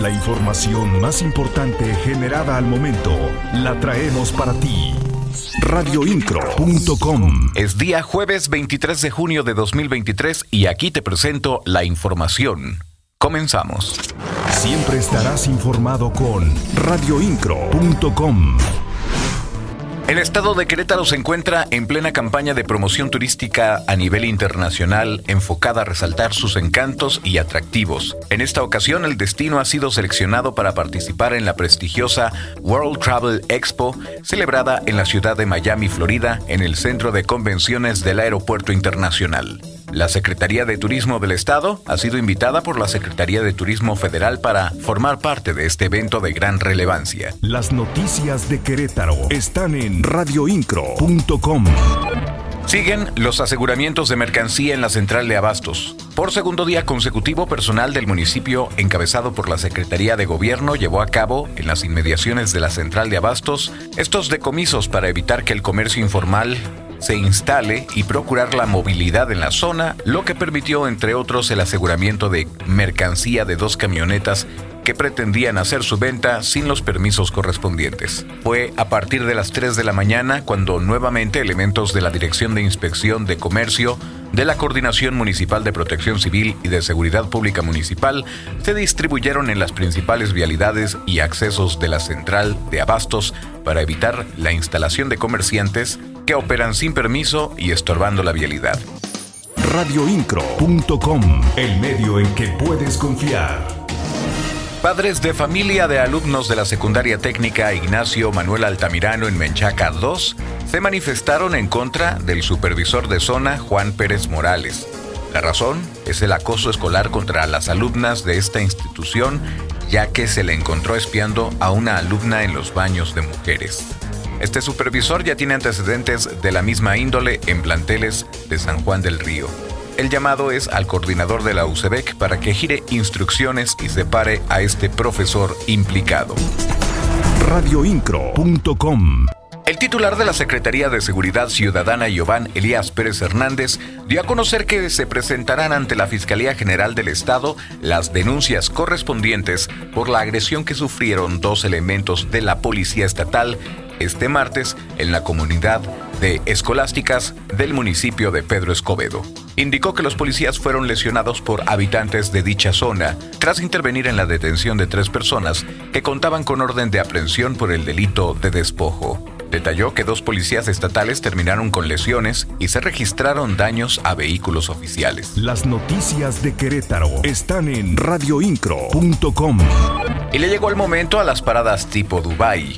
La información más importante generada al momento la traemos para ti. Radioincro.com Es día jueves 23 de junio de 2023 y aquí te presento la información. Comenzamos. Siempre estarás informado con radioincro.com. El estado de Querétaro se encuentra en plena campaña de promoción turística a nivel internacional enfocada a resaltar sus encantos y atractivos. En esta ocasión el destino ha sido seleccionado para participar en la prestigiosa World Travel Expo celebrada en la ciudad de Miami, Florida, en el centro de convenciones del Aeropuerto Internacional. La Secretaría de Turismo del Estado ha sido invitada por la Secretaría de Turismo Federal para formar parte de este evento de gran relevancia. Las noticias de Querétaro están en radioincro.com. Siguen los aseguramientos de mercancía en la central de Abastos. Por segundo día consecutivo, personal del municipio, encabezado por la Secretaría de Gobierno, llevó a cabo, en las inmediaciones de la central de Abastos, estos decomisos para evitar que el comercio informal se instale y procurar la movilidad en la zona, lo que permitió, entre otros, el aseguramiento de mercancía de dos camionetas que pretendían hacer su venta sin los permisos correspondientes. Fue a partir de las 3 de la mañana cuando nuevamente elementos de la Dirección de Inspección de Comercio, de la Coordinación Municipal de Protección Civil y de Seguridad Pública Municipal se distribuyeron en las principales vialidades y accesos de la central de abastos para evitar la instalación de comerciantes que operan sin permiso y estorbando la vialidad. Radioincro.com, el medio en que puedes confiar. Padres de familia de alumnos de la secundaria técnica Ignacio Manuel Altamirano en Menchaca 2 se manifestaron en contra del supervisor de zona Juan Pérez Morales. La razón es el acoso escolar contra las alumnas de esta institución, ya que se le encontró espiando a una alumna en los baños de mujeres. Este supervisor ya tiene antecedentes de la misma índole en planteles de San Juan del Río. El llamado es al coordinador de la UCEBEC para que gire instrucciones y separe a este profesor implicado. Radioincro.com el titular de la Secretaría de Seguridad Ciudadana, Giovanni Elías Pérez Hernández, dio a conocer que se presentarán ante la Fiscalía General del Estado las denuncias correspondientes por la agresión que sufrieron dos elementos de la Policía Estatal este martes en la comunidad de escolásticas del municipio de Pedro Escobedo. Indicó que los policías fueron lesionados por habitantes de dicha zona tras intervenir en la detención de tres personas que contaban con orden de aprehensión por el delito de despojo. Detalló que dos policías estatales terminaron con lesiones y se registraron daños a vehículos oficiales. Las noticias de Querétaro están en radioincro.com. Y le llegó el momento a las paradas tipo Dubai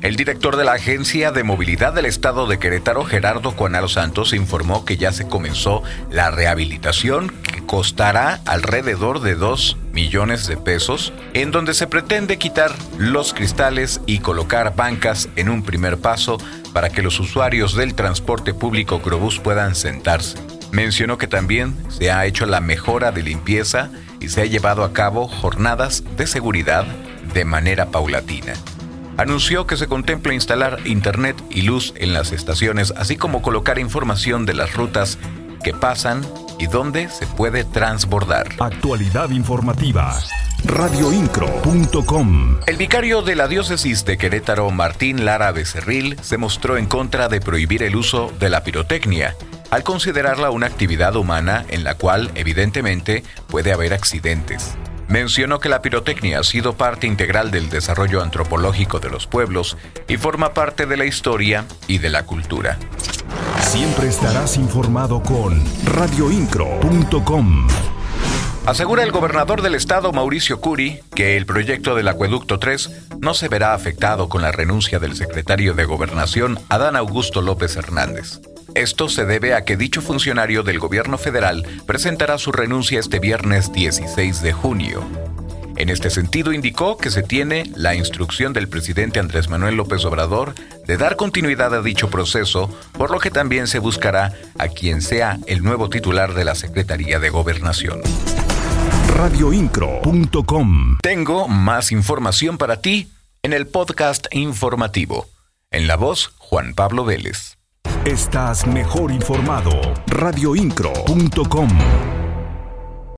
el director de la Agencia de Movilidad del Estado de Querétaro, Gerardo Cuanalo Santos, informó que ya se comenzó la rehabilitación que costará alrededor de 2 millones de pesos, en donde se pretende quitar los cristales y colocar bancas en un primer paso para que los usuarios del transporte público Crobús puedan sentarse. Mencionó que también se ha hecho la mejora de limpieza y se ha llevado a cabo jornadas de seguridad de manera paulatina anunció que se contempla instalar internet y luz en las estaciones, así como colocar información de las rutas que pasan y dónde se puede transbordar. Actualidad informativa. Radioincro.com El vicario de la diócesis de Querétaro, Martín Lara Becerril, se mostró en contra de prohibir el uso de la pirotecnia, al considerarla una actividad humana en la cual evidentemente puede haber accidentes. Mencionó que la pirotecnia ha sido parte integral del desarrollo antropológico de los pueblos y forma parte de la historia y de la cultura. Siempre estarás informado con radioincro.com. Asegura el gobernador del estado, Mauricio Curi, que el proyecto del Acueducto 3 no se verá afectado con la renuncia del secretario de Gobernación, Adán Augusto López Hernández. Esto se debe a que dicho funcionario del gobierno federal presentará su renuncia este viernes 16 de junio. En este sentido, indicó que se tiene la instrucción del presidente Andrés Manuel López Obrador de dar continuidad a dicho proceso, por lo que también se buscará a quien sea el nuevo titular de la Secretaría de Gobernación. Radioincro.com Tengo más información para ti en el podcast informativo. En la voz, Juan Pablo Vélez. Estás mejor informado. Radioincro.com